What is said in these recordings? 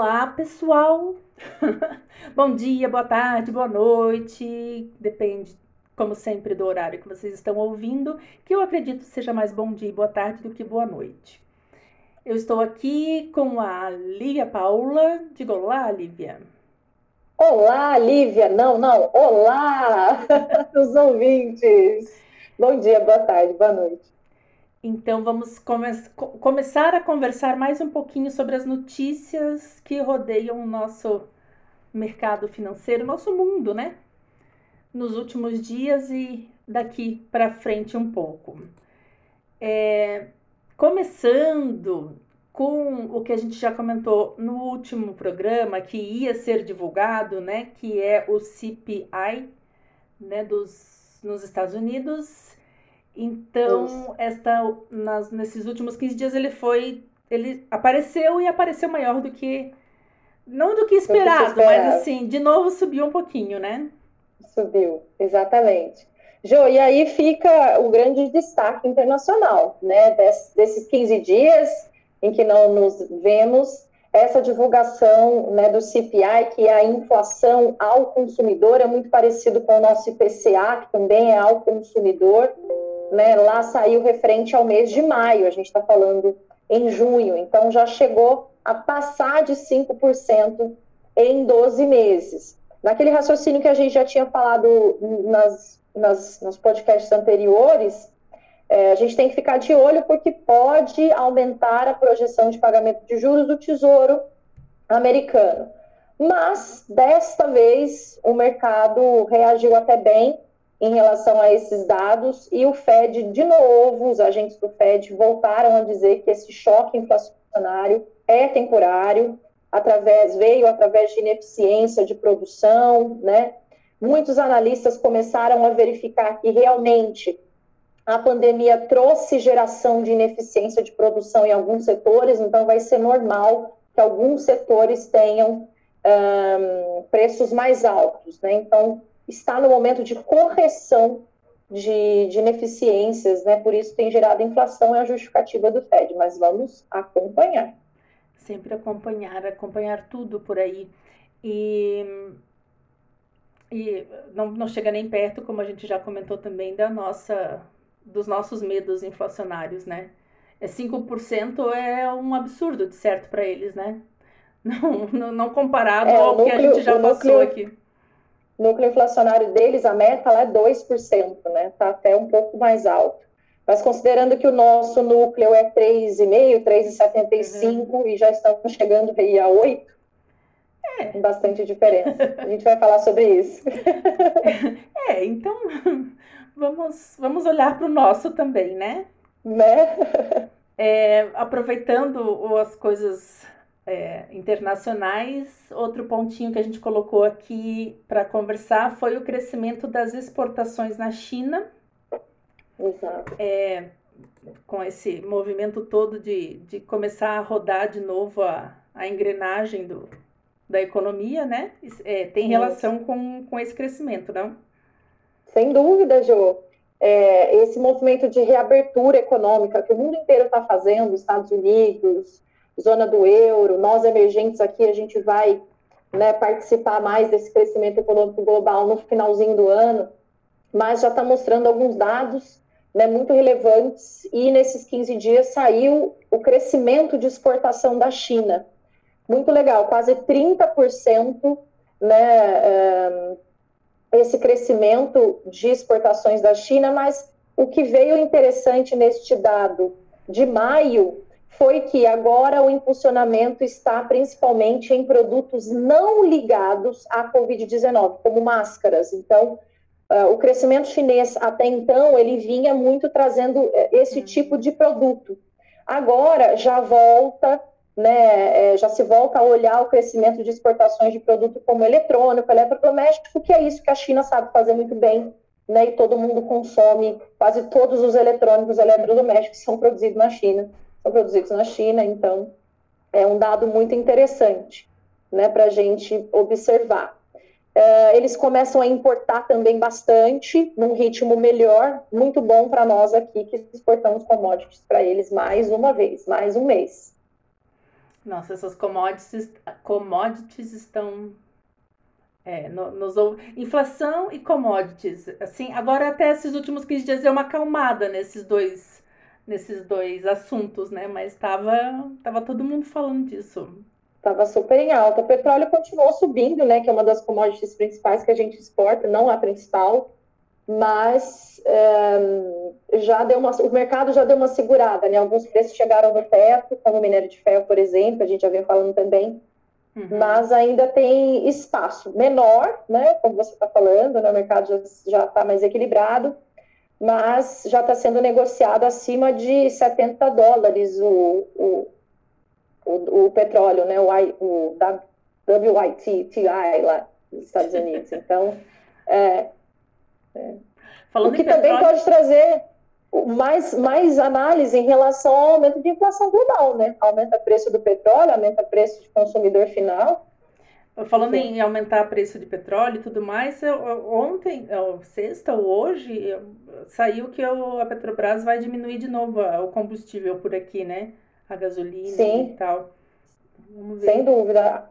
Olá, pessoal! Bom dia, boa tarde, boa noite, depende, como sempre, do horário que vocês estão ouvindo, que eu acredito seja mais bom dia e boa tarde do que boa noite. Eu estou aqui com a Lívia Paula. Diga olá, Lívia. Olá, Lívia! Não, não, olá, os ouvintes! Bom dia, boa tarde, boa noite. Então, vamos come começar a conversar mais um pouquinho sobre as notícias que rodeiam o nosso mercado financeiro, nosso mundo, né? Nos últimos dias e daqui para frente um pouco. É, começando com o que a gente já comentou no último programa, que ia ser divulgado, né? Que é o CPI, né? Dos, nos Estados Unidos então, esta, nas, nesses últimos 15 dias ele foi. Ele apareceu e apareceu maior do que. Não do que esperado, que mas assim, de novo subiu um pouquinho, né? Subiu, exatamente. Jo, e aí fica o grande destaque internacional, né? Des, desses 15 dias em que não nos vemos, essa divulgação né, do CPI, que é a inflação ao consumidor, é muito parecido com o nosso IPCA, que também é ao consumidor né, lá saiu referente ao mês de maio, a gente está falando em junho, então já chegou a passar de 5% em 12 meses. Naquele raciocínio que a gente já tinha falado nas, nas, nos podcasts anteriores, é, a gente tem que ficar de olho porque pode aumentar a projeção de pagamento de juros do Tesouro americano. Mas, desta vez, o mercado reagiu até bem em relação a esses dados e o Fed, de novo, os agentes do Fed voltaram a dizer que esse choque inflacionário é temporário, através veio através de ineficiência de produção, né? Muitos analistas começaram a verificar que realmente a pandemia trouxe geração de ineficiência de produção em alguns setores, então vai ser normal que alguns setores tenham um, preços mais altos, né? Então, está no momento de correção de, de ineficiências, né? Por isso tem gerado inflação, é a justificativa do Fed, mas vamos acompanhar. Sempre acompanhar, acompanhar tudo por aí. E, e não, não chega nem perto, como a gente já comentou também, da nossa, dos nossos medos inflacionários, né? É 5% é um absurdo, de certo, para eles, né? Não, não, comparado é, ao núcleo, que a gente já passou núcleo, aqui núcleo inflacionário deles, a meta lá é 2%, né? Está até um pouco mais alto. Mas considerando que o nosso núcleo é 3,5%, 3,75% uhum. e já estamos chegando aí a 8%, é. bastante diferença. A gente vai falar sobre isso. É, então vamos, vamos olhar para o nosso também, né? Né? É, aproveitando as coisas é, internacionais. Outro pontinho que a gente colocou aqui para conversar foi o crescimento das exportações na China. Exato. É, com esse movimento todo de, de começar a rodar de novo a, a engrenagem do, da economia, né? É, tem relação com, com esse crescimento, não? Sem dúvida, Jô. É, esse movimento de reabertura econômica que o mundo inteiro está fazendo, Estados Unidos, zona do euro, nós emergentes aqui, a gente vai né, participar mais desse crescimento econômico global no finalzinho do ano, mas já está mostrando alguns dados né, muito relevantes e nesses 15 dias saiu o crescimento de exportação da China. Muito legal, quase 30% né, um, esse crescimento de exportações da China, mas o que veio interessante neste dado de maio foi que agora o impulsionamento está principalmente em produtos não ligados à Covid-19, como máscaras. Então, uh, o crescimento chinês até então ele vinha muito trazendo eh, esse uhum. tipo de produto. Agora já volta, né, eh, já se volta a olhar o crescimento de exportações de produto como eletrônico, eletrodoméstico, que é isso que a China sabe fazer muito bem, né, e todo mundo consome, quase todos os eletrônicos eletrodomésticos são produzidos na China são produzidos na China, então é um dado muito interessante né, para a gente observar. Uh, eles começam a importar também bastante, num ritmo melhor, muito bom para nós aqui que exportamos commodities para eles mais uma vez, mais um mês. Nossa, essas commodities, commodities estão é, no, nos, inflação e commodities. Assim, agora até esses últimos 15 dias deu uma acalmada nesses dois nesses dois assuntos, né? Mas estava tava todo mundo falando disso. Estava super em alta. O petróleo continuou subindo, né? Que é uma das commodities principais que a gente exporta, não a principal, mas é, já deu uma, o mercado já deu uma segurada, né? Alguns preços chegaram no teto, como o minério de ferro, por exemplo, a gente já vem falando também Uhum. Mas ainda tem espaço menor, né? Como você está falando, né, o mercado já está mais equilibrado, mas já está sendo negociado acima de 70 dólares o, o, o, o petróleo, né? O, o WIT, lá nos Estados Unidos. Então, é, é. o que também petróleo... pode trazer mais, mais análise em relação ao aumento de inflação global, né? Aumenta o preço do petróleo, aumenta o preço de consumidor final. Falando Sim. em aumentar o preço de petróleo e tudo mais, eu, ontem, eu, sexta ou hoje, eu, saiu que eu, a Petrobras vai diminuir de novo o combustível por aqui, né? A gasolina Sim. e tal. Sem dúvida.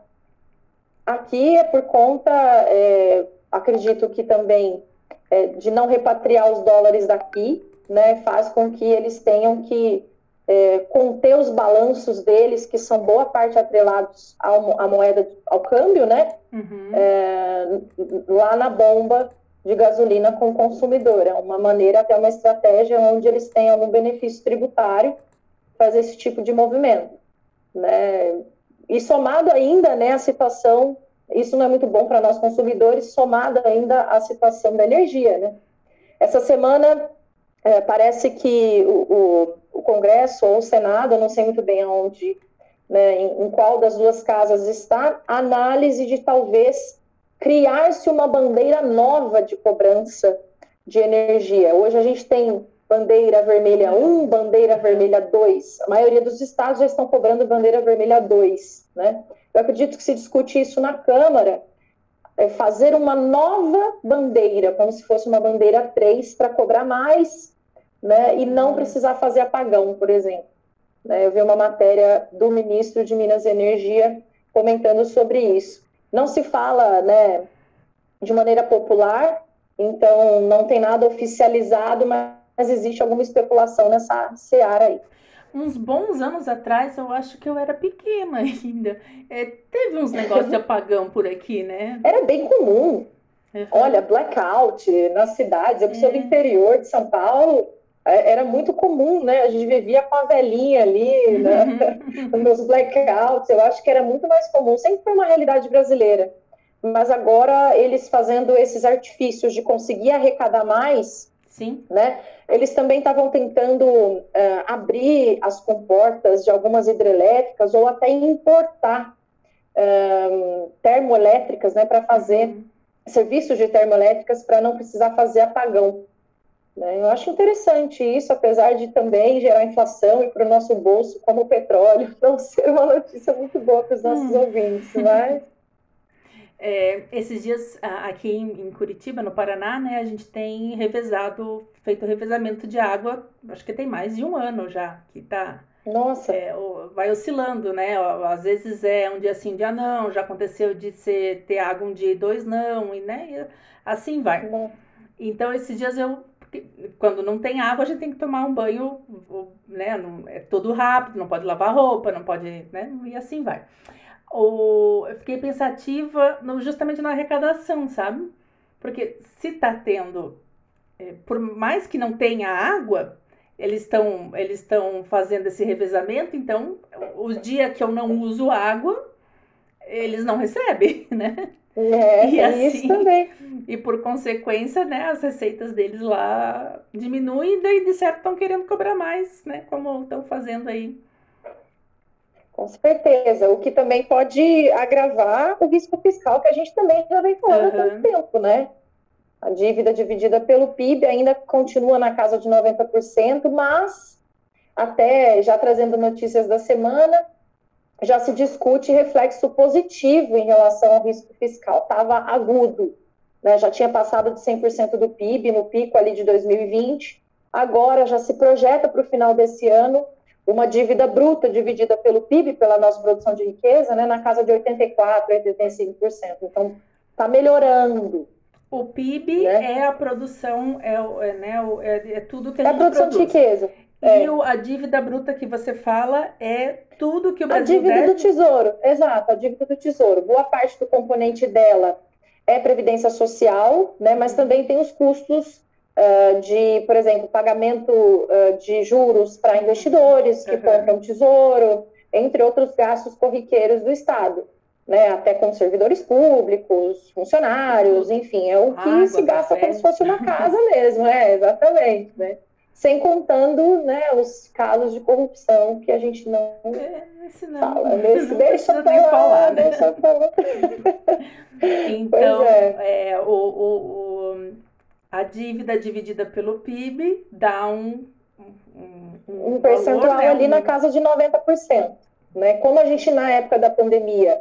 Aqui é por conta, é, acredito que também, é, de não repatriar os dólares daqui, né, faz com que eles tenham que é, conter os balanços deles, que são boa parte atrelados ao, à moeda, ao câmbio, né, uhum. é, lá na bomba de gasolina com o consumidor. É uma maneira, até uma estratégia onde eles têm algum benefício tributário fazer esse tipo de movimento. Né? E somado ainda né, a situação, isso não é muito bom para nós consumidores, somado ainda a situação da energia. Né? Essa semana é, parece que o, o, o, Congresso ou o Senado, eu não sei muito bem aonde, né, em, em qual das duas casas está, a análise de talvez criar-se uma bandeira nova de cobrança de energia. Hoje a gente tem bandeira vermelha 1, bandeira vermelha 2. A maioria dos estados já estão cobrando bandeira vermelha 2, né? Eu acredito que se discute isso na Câmara, é fazer uma nova bandeira, como se fosse uma bandeira 3, para cobrar mais, né, e não precisar fazer apagão, por exemplo. Né, eu vi uma matéria do ministro de Minas e Energia comentando sobre isso. Não se fala né, de maneira popular, então não tem nada oficializado, mas existe alguma especulação nessa seara aí uns bons anos atrás, eu acho que eu era pequena ainda. É, teve uns negócios de apagão por aqui, né? Era bem comum. Uhum. Olha, blackout nas cidades. Eu que sou do é. interior de São Paulo, era muito comum, né? A gente vivia com a velhinha ali, né? Uhum. nos blackouts. Eu acho que era muito mais comum. Sempre foi uma realidade brasileira. Mas agora eles fazendo esses artifícios de conseguir arrecadar mais, Sim. né? Eles também estavam tentando uh, abrir as comportas de algumas hidrelétricas ou até importar uh, termoelétricas né, para fazer uhum. serviços de termoelétricas para não precisar fazer apagão. Né? Eu acho interessante isso, apesar de também gerar inflação e para o nosso bolso, como o petróleo, não ser uma notícia muito boa para os nossos hum. ouvintes, mas. É, esses dias aqui em Curitiba, no Paraná, né, a gente tem revezado, feito revezamento de água, acho que tem mais de um ano já que tá. Nossa! É, vai oscilando, né? Às vezes é um dia sim, um dia não, já aconteceu de ser, ter água um dia e dois não, e né, assim vai. Então, esses dias eu, quando não tem água, a gente tem que tomar um banho, né? Não, é tudo rápido, não pode lavar roupa, não pode, né? E assim vai ou eu fiquei pensativa no, justamente na arrecadação, sabe? Porque se tá tendo, é, por mais que não tenha água, eles estão eles estão fazendo esse revezamento, então os dias que eu não uso água, eles não recebem, né? É, e assim, isso também. E por consequência, né, as receitas deles lá diminuem e daí de certo estão querendo cobrar mais, né? Como estão fazendo aí com certeza, o que também pode agravar o risco fiscal que a gente também já vem falando uhum. há tanto tempo, né? A dívida dividida pelo PIB ainda continua na casa de 90%, mas até já trazendo notícias da semana, já se discute reflexo positivo em relação ao risco fiscal. Estava agudo, né? já tinha passado de 100% do PIB no pico ali de 2020, agora já se projeta para o final desse ano uma dívida bruta dividida pelo PIB, pela nossa produção de riqueza, né, na casa de 84%, 85%. Então, está melhorando. O PIB né? é a produção, é, é, né, é, é tudo que a é gente a produção produz. de riqueza. E é. a dívida bruta que você fala é tudo que o Brasil A dívida deve? do tesouro, exato, a dívida do tesouro. Boa parte do componente dela é previdência social, né, mas também tem os custos uh, de, por exemplo, pagamento uh, de juros para investidores que uhum. compram tesouro, entre outros gastos corriqueiros do Estado. Né, até com servidores públicos, funcionários, enfim, é o que Água, se gasta café. como se fosse uma casa mesmo, é, exatamente, né? Sem contando né, os casos de corrupção que a gente não, é, não fala. Nesse, deixa eu falar, falar né? deixa falar. Então, é. É, o, o, o, a dívida dividida pelo PIB dá um... Um, um, um percentual valor, né? ali na casa de 90%. Né? Como a gente, na época da pandemia,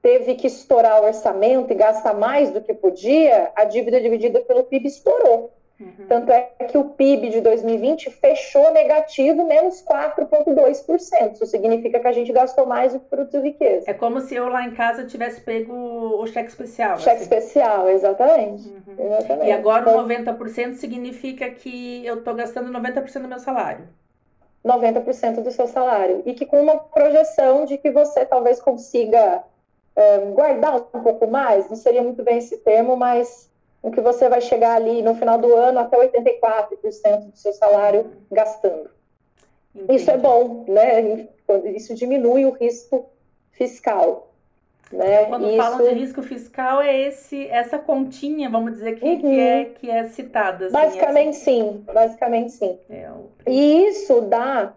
teve que estourar o orçamento e gastar mais do que podia, a dívida dividida pelo PIB estourou. Uhum. Tanto é que o PIB de 2020 fechou negativo, menos 4,2%. Isso significa que a gente gastou mais do que produziu riqueza. É como se eu lá em casa tivesse pego o cheque especial. Cheque assim. especial, exatamente. Uhum. exatamente. E agora então, o 90% significa que eu estou gastando 90% do meu salário. 90% do seu salário. E que com uma projeção de que você talvez consiga é, guardar um pouco mais, não seria muito bem esse termo, mas em que você vai chegar ali no final do ano até 84% do seu salário gastando. Entendi. Isso é bom, né? Isso diminui o risco fiscal. Né? Quando Isso... falam de risco fiscal, é esse, essa continha, vamos dizer, que, uhum. que, é, que é citada. Assim, basicamente assim. sim, basicamente sim. É. E isso dá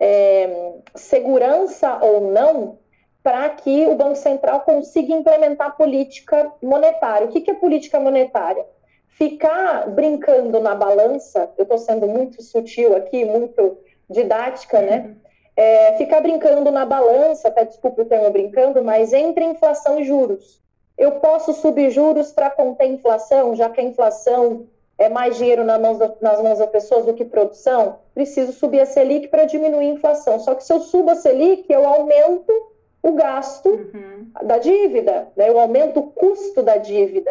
é, segurança ou não para que o Banco Central consiga implementar política monetária. O que, que é política monetária? Ficar brincando na balança, eu estou sendo muito sutil aqui, muito didática, né? É, ficar brincando na balança, até desculpa o termo brincando, mas entre inflação e juros. Eu posso subir juros para conter inflação, já que a inflação é mais dinheiro nas mãos, nas mãos das pessoas do que produção? Preciso subir a Selic para diminuir a inflação. Só que se eu subo a Selic, eu aumento o gasto uhum. da dívida, né? eu aumento o custo da dívida.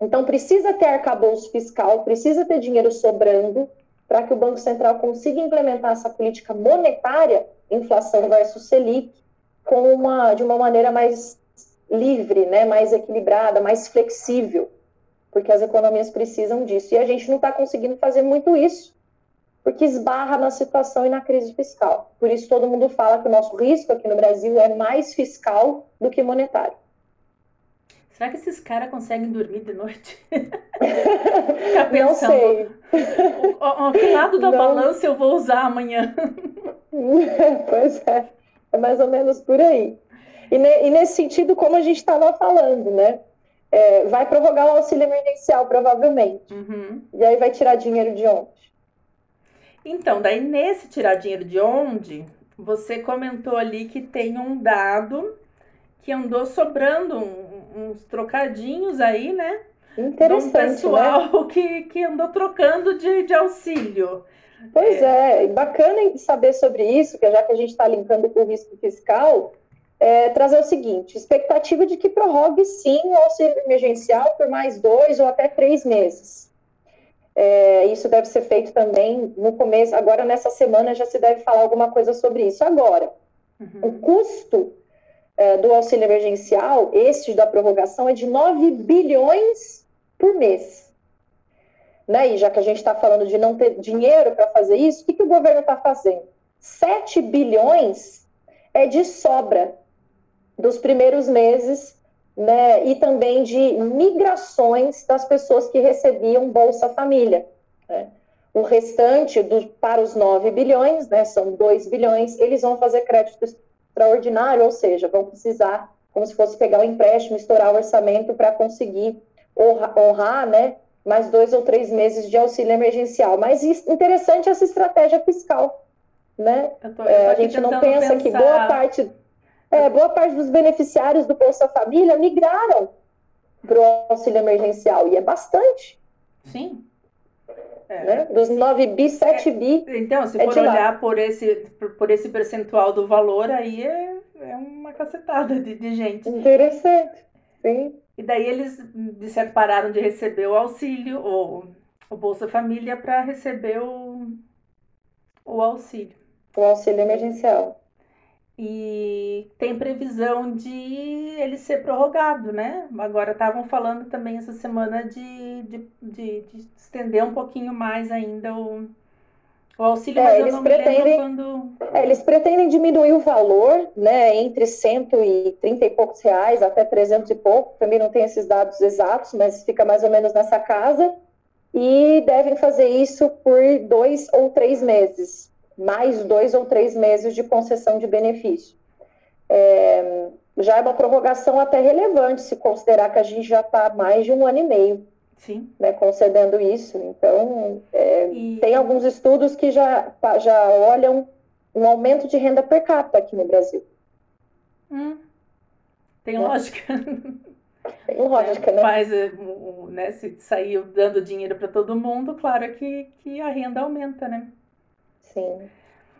Então, precisa ter arcabouço fiscal, precisa ter dinheiro sobrando para que o Banco Central consiga implementar essa política monetária, inflação versus Selic, com uma, de uma maneira mais livre, né? mais equilibrada, mais flexível, porque as economias precisam disso. E a gente não está conseguindo fazer muito isso porque esbarra na situação e na crise fiscal. Por isso, todo mundo fala que o nosso risco aqui no Brasil é mais fiscal do que monetário. Será que esses caras conseguem dormir de noite? Ficar pensando, Não sei. O, o, que lado da Não. balança eu vou usar amanhã? pois é, é mais ou menos por aí. E, ne, e nesse sentido, como a gente estava falando, né? É, vai prorrogar o auxílio emergencial, provavelmente. Uhum. E aí vai tirar dinheiro de onde? Então, daí nesse tirar dinheiro de onde, você comentou ali que tem um dado que andou sobrando um, uns trocadinhos aí, né? Interessante, um pessoal né? que, que andou trocando de, de auxílio. Pois é. é, bacana saber sobre isso, que já que a gente está linkando com o risco fiscal, é, trazer o seguinte: expectativa de que prorrogue sim o auxílio emergencial por mais dois ou até três meses. É, isso deve ser feito também no começo, agora nessa semana já se deve falar alguma coisa sobre isso. Agora, uhum. o custo é, do auxílio emergencial, este da prorrogação, é de 9 bilhões por mês. Né? E já que a gente está falando de não ter dinheiro para fazer isso, o que, que o governo está fazendo? 7 bilhões é de sobra dos primeiros meses né, e também de migrações das pessoas que recebiam Bolsa Família. Né. O restante, do, para os 9 bilhões, né, são 2 bilhões, eles vão fazer crédito extraordinário, ou seja, vão precisar, como se fosse pegar um empréstimo, estourar o orçamento para conseguir honrar, honrar né, mais dois ou três meses de auxílio emergencial. Mas interessante essa estratégia fiscal. Né? Tô, é, a gente não pensa pensar... que boa parte é, boa parte dos beneficiários do Bolsa Família migraram para o auxílio emergencial, e é bastante. Sim. É. Né? Dos 9 bi, 7 bi. Então, se é for olhar por esse, por esse percentual do valor, aí é, é uma cacetada de, de gente. Interessante, sim. E daí eles, de certo, pararam de receber o auxílio, o, o Bolsa Família, para receber o, o auxílio. O auxílio emergencial. E tem previsão de ele ser prorrogado, né? Agora estavam falando também essa semana de, de, de, de estender um pouquinho mais ainda o, o auxílio, é, não pretendem, quando... É, eles pretendem diminuir o valor, né, entre 130 e poucos reais até 300 e pouco, também não tem esses dados exatos, mas fica mais ou menos nessa casa, e devem fazer isso por dois ou três meses, mais dois ou três meses de concessão de benefício. É, já é uma prorrogação até relevante, se considerar que a gente já está mais de um ano e meio Sim. Né, concedendo isso. Então, é, e... tem alguns estudos que já, já olham um aumento de renda per capita aqui no Brasil. Hum, tem né? lógica. Tem lógica, né? Faz, é, né? Se sair dando dinheiro para todo mundo, claro que, que a renda aumenta, né? Sim.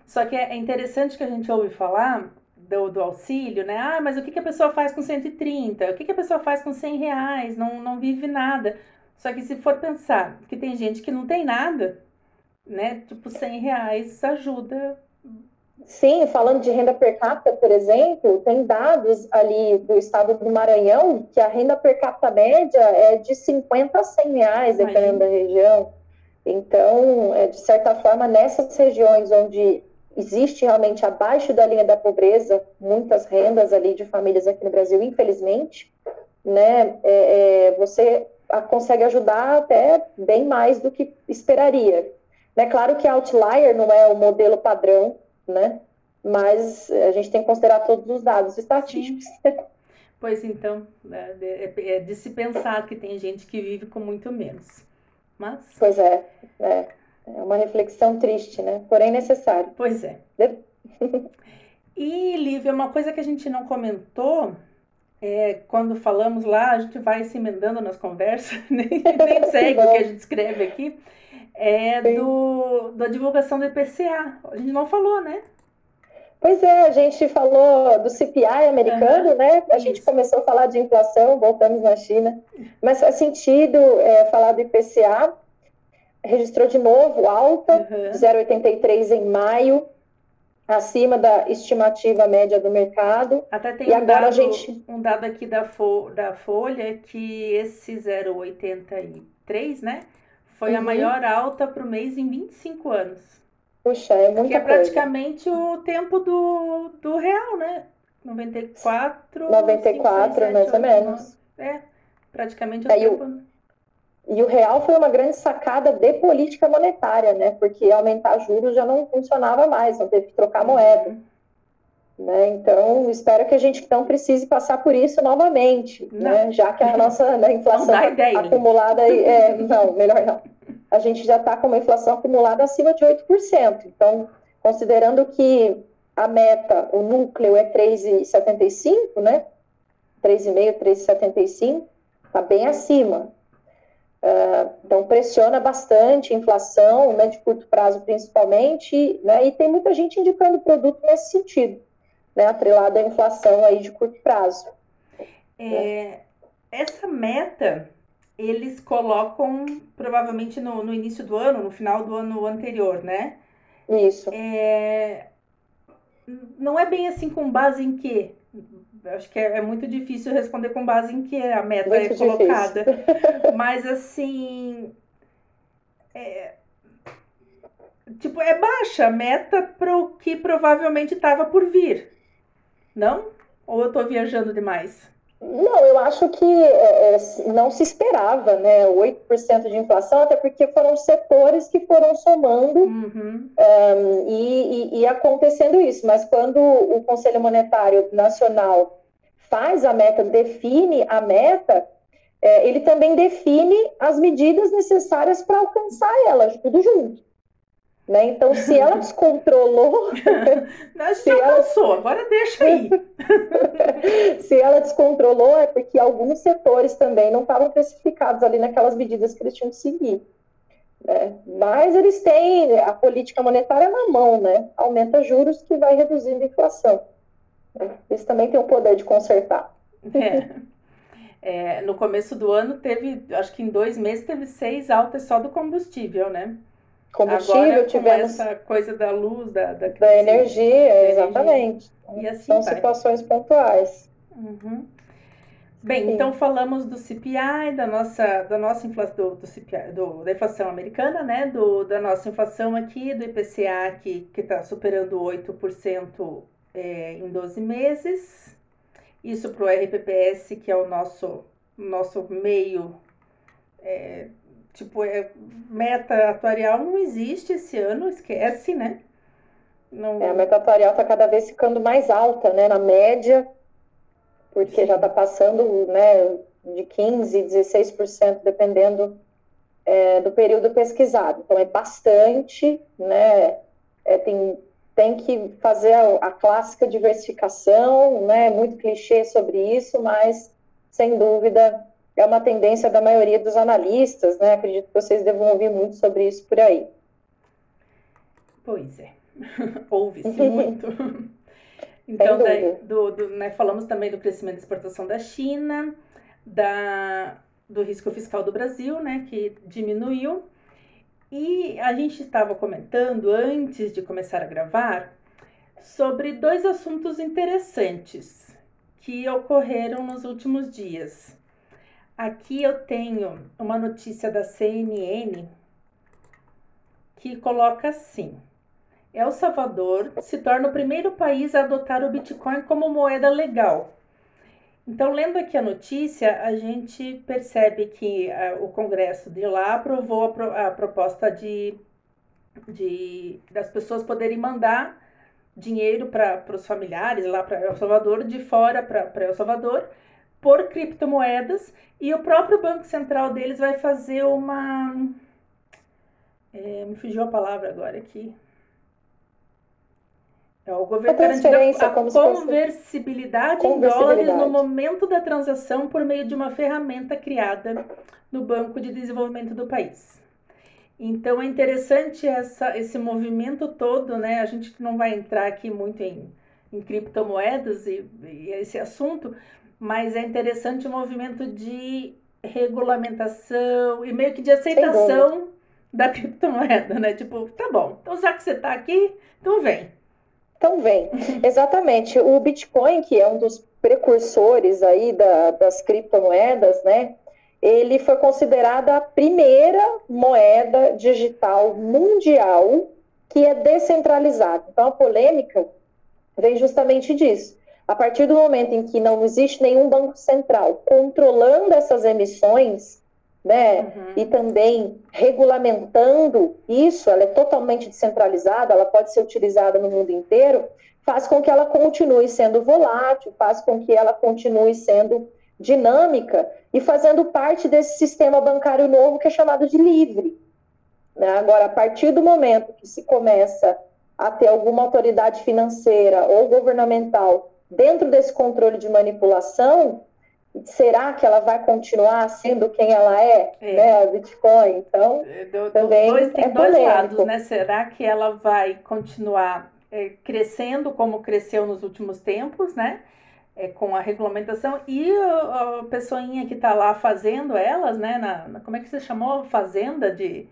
Só que é interessante que a gente ouve falar do, do auxílio, né? Ah, mas o que, que a pessoa faz com 130? O que, que a pessoa faz com 100 reais? Não, não vive nada. Só que se for pensar que tem gente que não tem nada, né? Tipo, 100 reais ajuda. Sim, falando de renda per capita, por exemplo, tem dados ali do estado do Maranhão que a renda per capita média é de 50 a 100 reais, dependendo da região. Então, é, de certa forma, nessas regiões onde existe realmente abaixo da linha da pobreza, muitas rendas ali de famílias aqui no Brasil, infelizmente, né, é, é, você consegue ajudar até bem mais do que esperaria. É claro que outlier não é o modelo padrão, né? Mas a gente tem que considerar todos os dados estatísticos. Sim. Pois então, é, é, é de se pensar que tem gente que vive com muito menos. Mas... Pois é, é, é uma reflexão triste, né? Porém necessária. Pois é. De... e, Lívia, uma coisa que a gente não comentou é, quando falamos lá, a gente vai se emendando nas conversas, nem, nem segue o que a gente escreve aqui, é do, da divulgação do IPCA. A gente não falou, né? Pois é, a gente falou do CPI americano, uhum, né? A isso. gente começou a falar de inflação, voltamos na China. Mas faz sentido é, falar do IPCA. Registrou de novo alta, uhum. 0,83 em maio, acima da estimativa média do mercado. Até tem e um, agora dado, a gente... um dado aqui da, Fo da Folha que esse 0,83, né? Foi uhum. a maior alta para o mês em 25 anos. Puxa, é muita Que é praticamente coisa. o tempo do, do real, né? 94. 94, 5, 6, 7, mais 8, ou menos. 9. É, praticamente o é, tempo. E o real foi uma grande sacada de política monetária, né? Porque aumentar juros já não funcionava mais, não teve que trocar moeda. Né? Então, espero que a gente não precise passar por isso novamente, né? já que a nossa né, inflação ideia, acumulada. É, não, melhor não. A gente já está com uma inflação acumulada acima de 8%. Então, considerando que a meta, o núcleo é 3,75, né? 3,5, 3,75, está bem acima. Uh, então, pressiona bastante a inflação, né, de curto prazo principalmente, né, e tem muita gente indicando produto nesse sentido, né, atrelado à inflação aí de curto prazo. É, essa meta, eles colocam provavelmente no, no, início do ano, no final do ano anterior, né? Isso. É, não é bem assim com base em quê? acho que é, é, muito difícil responder com base em que a meta muito é colocada. Mas assim. É, tipo, é baixa a meta para o que provavelmente estava por vir. Não? Ou eu estou viajando demais? Não, eu acho que é, é não se esperava, né, 8% de inflação, até porque foram setores que foram somando uhum. um, e, e, e, acontecendo isso. Mas quando o Conselho Monetário Nacional faz a meta, define a meta, é, ele também define as medidas necessárias para alcançar ela, tudo junto. Né? Então, se ela descontrolou. a gente já ela... passou, agora deixa aí. se ela descontrolou, é porque alguns setores também não estavam especificados ali naquelas medidas que eles tinham que seguir. Né? Mas eles têm a política monetária na mão, né? Aumenta juros que vai reduzindo a inflação. Eles também têm o poder de consertar. É. É, no começo do ano teve, acho que em dois meses teve seis altas só do combustível, né? Combustível, Agora, tivemos essa coisa da luz, da, da, da energia, exatamente. E assim São vai. situações pontuais. Uhum. Bem, Sim. então falamos do CPI, da nossa, da nossa inflação, do, do CPI, do- da inflação americana, né? Do, da nossa inflação aqui, do IPCA que está superando 8% é, em 12 meses. Isso para o RPPS, que é o nosso, nosso meio, é, tipo, é, meta atuarial não existe esse ano, esquece, né? Não, É, a meta atuarial está cada vez ficando mais alta, né, na média, porque Sim. já está passando, né, de 15%, 16%, dependendo, é, do período pesquisado. Então, é bastante, né, é, tem, tem que fazer a, a clássica diversificação, né, muito clichê sobre isso, mas, sem dúvida, é uma tendência da maioria dos analistas, né, acredito que vocês devam ouvir muito sobre isso por aí. Pois é, ouve-se muito. Então, daí, do, do, né, falamos também do crescimento da exportação da China, da, do risco fiscal do Brasil, né, que diminuiu. E a gente estava comentando antes de começar a gravar sobre dois assuntos interessantes que ocorreram nos últimos dias. Aqui eu tenho uma notícia da CNN que coloca assim: El Salvador se torna o primeiro país a adotar o Bitcoin como moeda legal. Então, lendo aqui a notícia, a gente percebe que ah, o Congresso de lá aprovou a, pro- a proposta de, de das pessoas poderem mandar dinheiro para os familiares lá para El Salvador, de fora para El Salvador, por criptomoedas, e o próprio Banco Central deles vai fazer uma. é, me fugiu a palavra agora aqui. É o governo transferência, a fosse- conversibilidade em dólares no momento da transação por meio de uma ferramenta criada no Banco de Desenvolvimento do país. Então é interessante essa, esse movimento todo, né? A gente não vai entrar aqui muito em, em criptomoedas e, e esse assunto, mas é interessante o movimento de regulamentação e meio que de aceitação da criptomoeda, né? Tipo, tá bom, então já que você tá aqui, então vem. Então vem, exatamente. O Bitcoin, que é um dos precursores aí da- das criptomoedas, né? Ele foi considerado a primeira moeda digital mundial que é descentralizada. Então a polêmica vem justamente disso. A partir do momento em que não existe nenhum banco central controlando essas emissões, né? Uhum. e também regulamentando isso, ela é totalmente descentralizada, ela pode ser utilizada no mundo inteiro, faz com que ela continue sendo volátil, faz com que ela continue sendo dinâmica e fazendo parte desse sistema bancário novo que é chamado de livre. né? Agora, a partir do momento que se começa a ter alguma autoridade financeira ou governamental dentro desse controle de manipulação, será que ela vai continuar sendo quem ela é, É. né, a Bitcoin? Então, É, do- Também dois, tem é dois polêmico. lados, né? Será que ela vai continuar é, crescendo como cresceu nos últimos tempos, né? É, com a regulamentação e a, a pessoinha que está lá fazendo elas, né? Na, na- como é que você chamou? Fazenda de,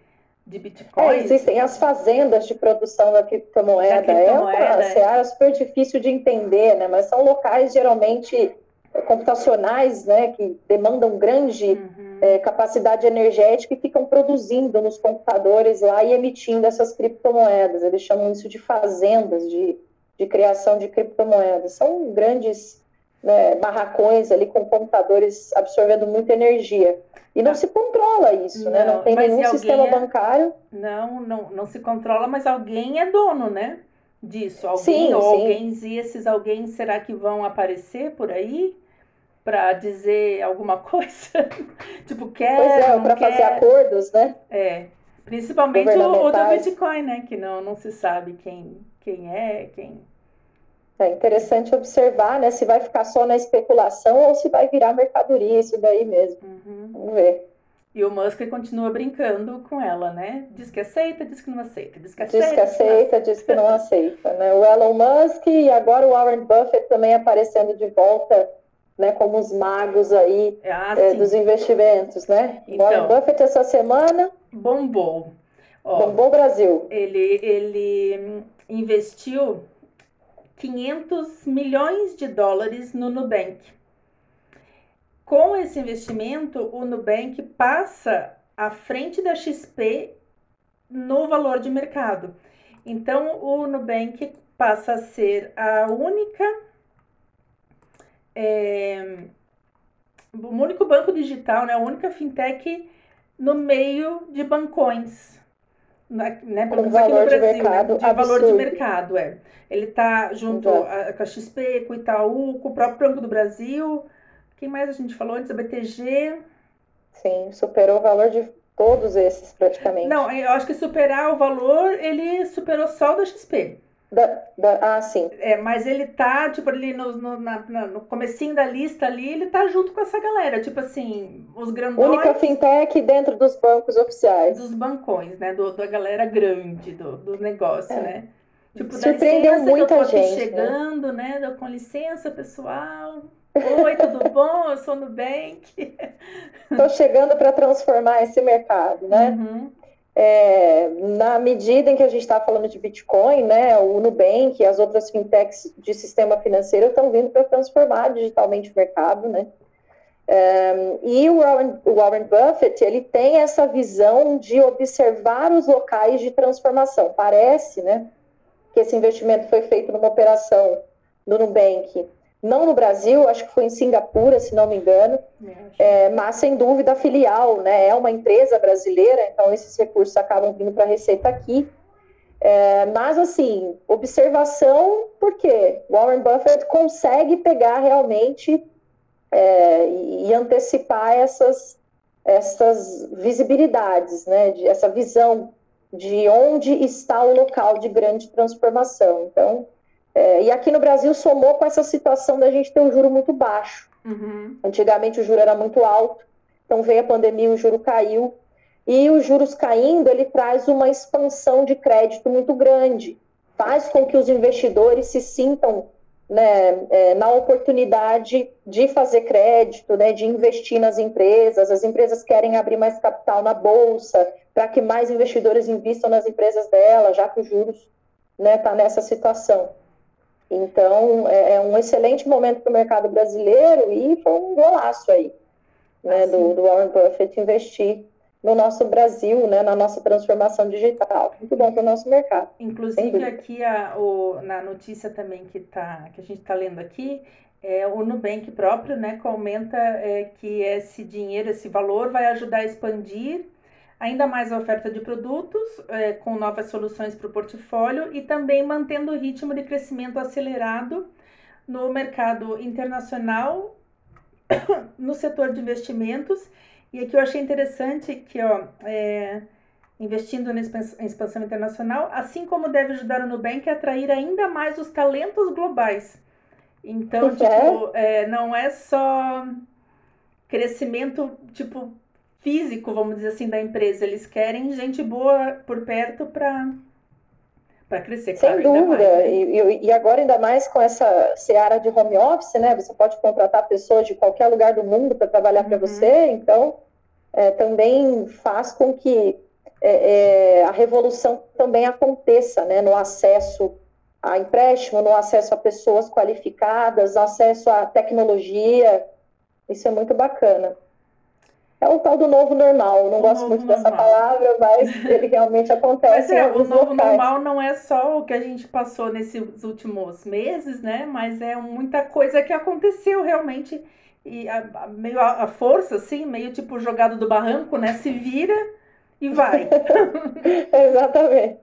de Bitcoin? é, existem as fazendas de produção da criptomoeda. Da criptomoeda, é uma é. seara super difícil de entender, né? Mas são locais geralmente computacionais, né, que demandam grande Uhum. é, capacidade energética e ficam produzindo nos computadores lá e emitindo essas criptomoedas. Eles chamam isso de fazendas de, de criação de criptomoedas. São grandes né, barracões ali com computadores absorvendo muita energia. E não Ah. se controla isso, né? Não, Não tem nenhum sistema é- bancário. Não, não, não se controla, mas alguém é dono, né? Disso. Alguém Sim, ou sim. alguém, e esses alguém, será que vão aparecer por aí para dizer alguma coisa? tipo, quer, Pois é, não para fazer acordos, né? É, principalmente o, o do. Bitcoin, né? Que não, não se sabe quem, quem é, quem. É interessante observar, né, se vai ficar só na especulação ou se vai virar mercadoria isso daí mesmo. Uhum. Vamos ver. E o Musk continua brincando com ela, né? Diz que aceita, diz que não aceita, diz que aceita. Diz que aceita, diz que não aceita. Né? O Elon Musk e agora o Warren Buffett também aparecendo de volta, né? Como os magos aí ah, é, dos investimentos, né? Então, Warren Buffett essa semana bombou. Ó, bombou o Brasil. Ele, ele investiu 500 milhões de dólares no Nubank com esse investimento, o Nubank passa à frente da XP no valor de mercado. Então, o Nubank passa a ser a única. É, o único banco digital, né, a única fintech no meio de bancões. Né, pelo menos aqui no Brasil, de, mercado, né, de valor de mercado, é. Ele está junto a, com a XP, com o Itaú, com o próprio Banco do Brasil, quem mais a gente falou antes? A BTG. Sim, superou o valor de todos esses praticamente. Não, eu acho que superar o valor, ele superou só o da XP. Da, da, ah, sim. É, mas ele tá, tipo, ali no, no, na, no comecinho da lista ali, ele tá junto com essa galera. Tipo assim, os grandões... Única fintech dentro dos bancos oficiais. Dos bancões, né? Do, da galera grande do, do negócio, é. né? Tipo, Surpreendeu muita eu tô gente. Né? chegando, né? né? Com licença, pessoal. Oi, tudo bom? Eu sou Nubank. Estou chegando para transformar esse mercado, né? Uhum. É, na medida em que a gente está falando de Bitcoin, né, o Nubank e as outras fintechs de sistema financeiro estão vindo para transformar digitalmente o mercado, né? É, e o Warren, o Warren Buffett ele tem essa visão de observar os locais de transformação. Parece, né, que esse investimento foi feito numa operação do Nubank não no Brasil, acho que foi em Singapura, se não me engano, é, mas sem dúvida a filial, né, é uma empresa brasileira, então esses recursos acabam vindo para a Receita aqui. É, mas assim, observação, porque Warren Buffett consegue pegar realmente é, e antecipar essas, essas visibilidades, né, de, essa visão de onde está o local de grande transformação. Então, é, e aqui no Brasil somou com essa situação da gente ter um juro muito baixo. Uhum. Antigamente o juro era muito alto, então veio a pandemia, o juro caiu. E os juros caindo, ele traz uma expansão de crédito muito grande. Faz com que os investidores se sintam né, é, na oportunidade de fazer crédito, né, de investir nas empresas. As empresas querem abrir mais capital na bolsa para que mais investidores investam nas empresas dela, já que os juros está né, tá nessa situação. Então, é, é um excelente momento para o mercado brasileiro e foi um golaço aí, né, do, do Warren Buffett investir no nosso Brasil, né, na nossa transformação digital. Muito bom para o nosso mercado. Inclusive aqui a, o, na notícia também que, tá, que a gente está lendo aqui, é, o Nubank próprio né, comenta é, que esse dinheiro, esse valor vai ajudar a expandir ainda mais a oferta de produtos, é, com novas soluções para o portfólio e também mantendo o ritmo de crescimento acelerado no mercado internacional, no setor de investimentos. E aqui eu achei interessante que, ó, é, investindo em expansão internacional, assim como deve ajudar o Nubank a atrair ainda mais os talentos globais. Então, tipo, é, não é só crescimento, tipo, físico, vamos dizer assim, da empresa. Eles querem gente boa por perto para para crescer, Sem dúvida. Mais, né? e, e, agora, ainda mais com essa seara de home office, né? Você pode contratar pessoas de qualquer lugar do mundo para trabalhar uhum. para você, então é, também faz com que é, é, a revolução também aconteça né? no acesso a empréstimo, no acesso a pessoas qualificadas, no acesso à tecnologia. Isso é muito bacana é o tal do novo normal. Não o gosto muito normal. dessa palavra, mas ele realmente acontece. Mas é, o novo locais. normal não é só o que a gente passou nesses últimos meses, né? Mas é muita coisa que aconteceu realmente. E a, a, meio a, a, força, assim, meio tipo jogado do barranco, né? Se vira e vai. Exatamente.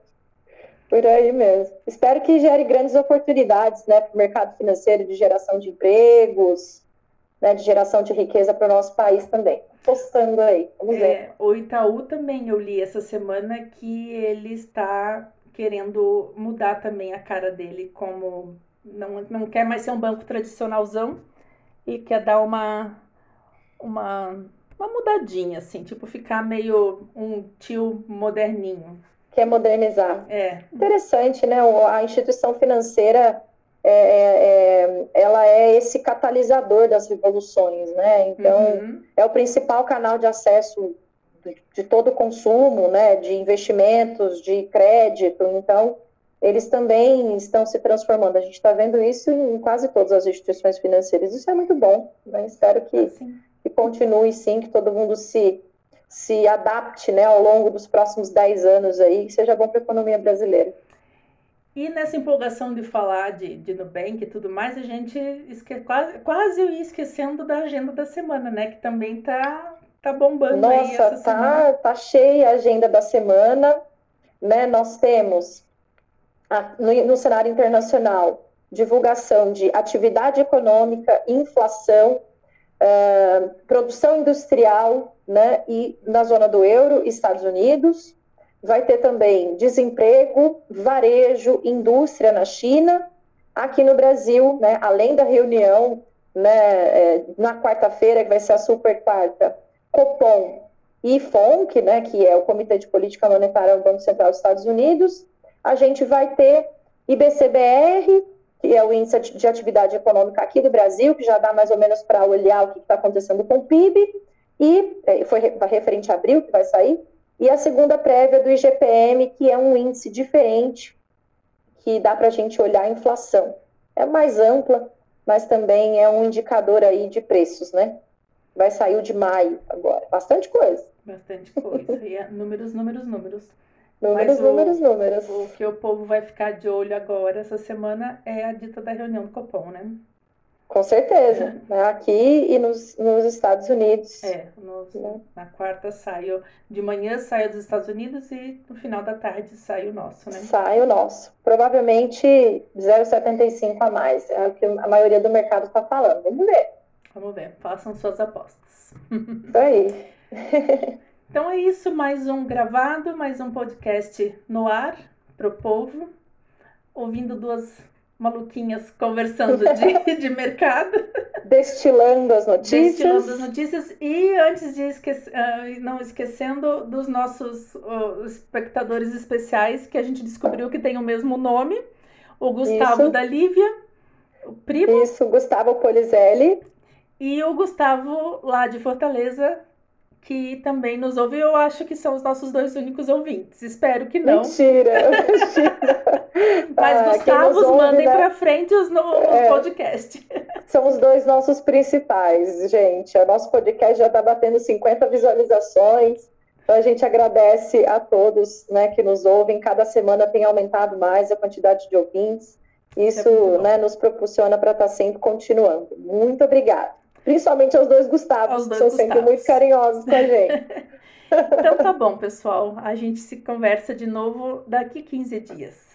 Por aí mesmo. Espero que gere grandes oportunidades né, para o mercado financeiro de geração de empregos, né, de geração de riqueza para o nosso país também postando aí. Vamos ver. É, o Itaú também eu li essa semana que ele está querendo mudar também a cara dele como não, não quer mais ser um banco tradicionalzão e quer dar uma uma uma mudadinha, assim, tipo ficar meio um tio moderninho. Quer modernizar. É. Interessante, né? A instituição financeira é, é, é, ela é esse catalisador das revoluções, né? Então, uhum. é o principal canal de acesso de, de todo o consumo, né? De investimentos, de crédito. Então, eles também estão se transformando. A gente está vendo isso em quase todas as instituições financeiras. Isso é muito bom. Né? Espero que, que continue sim, que todo mundo se, se adapte né, ao longo dos próximos 10 anos aí, que seja bom para a economia brasileira. E nessa empolgação de falar de, de Nubank e tudo mais, a gente esque, quase, quase ia esquecendo da agenda da semana, né? Que também tá, tá bombando Nossa, aí essa tá, semana. tá cheia a agenda da semana, né? Nós temos a, no, no cenário internacional divulgação de atividade econômica, inflação, uh, produção industrial, né? E na zona do euro, Estados Unidos vai ter também desemprego, varejo, indústria na China, aqui no Brasil, né, além da reunião né, é, na quarta-feira, que vai ser a super quarta, Copom e FONC, né, que é o Comitê de Política Monetária do Banco Central dos Estados Unidos, a gente vai ter IBCBR, que é o Índice de Atividade Econômica aqui do Brasil, que já dá mais ou menos para olhar o que está acontecendo com o PIB, e é, foi referente a abril que vai sair, e a segunda prévia do IGPM, que é um índice diferente, que dá para a gente olhar a inflação. É mais ampla, mas também é um indicador aí de preços, né? Vai sair o de maio agora. Bastante coisa. Bastante coisa. E é números, números, números. Números, o, números, números. O que o povo vai ficar de olho agora essa semana é a dita da reunião do Copom, né? Com certeza. Né? Aqui e nos, nos Estados Unidos. É, nos, né? na quarta sai. De manhã sai dos Estados Unidos e no final da tarde sai o nosso, né? Sai o nosso. Provavelmente 0,75 a mais. É o que a maioria do mercado está falando. Vamos ver. Vamos ver. Façam suas apostas. Isso aí. então é isso. Mais um gravado, mais um podcast no ar para o povo. Ouvindo duas maluquinhas conversando de, de mercado. Destilando as notícias. Destilando as notícias. E antes de esquecer, uh, não esquecendo dos nossos espectadores especiais, que a gente descobriu que tem o mesmo nome. O Gustavo Isso. da Lívia, o primo. Isso, Gustavo Polizelli. E o Gustavo lá de Fortaleza, que também nos ouve. Eu acho que são os nossos dois únicos ouvintes. Espero que não. Mentira, mentira. Mas ah, Gustavos, ouve, mandem né? para frente os, no, é, podcast. São os dois nossos principais, gente. O nosso podcast já está batendo 50 visualizações. Então a gente agradece a todos né, que nos ouvem. Cada semana tem aumentado mais a quantidade de ouvintes. Isso, Isso é né, nos proporciona para estar tá sempre continuando. Muito obrigada. Principalmente aos dois Gustavos, que são Gustavos. sempre muito carinhosos com a gente. então tá bom, pessoal. A gente se conversa de novo daqui 15 dias.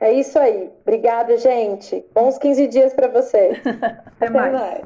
É isso aí. Obrigada, gente. Bons 15 dias para vocês. Até, Até mais. mais.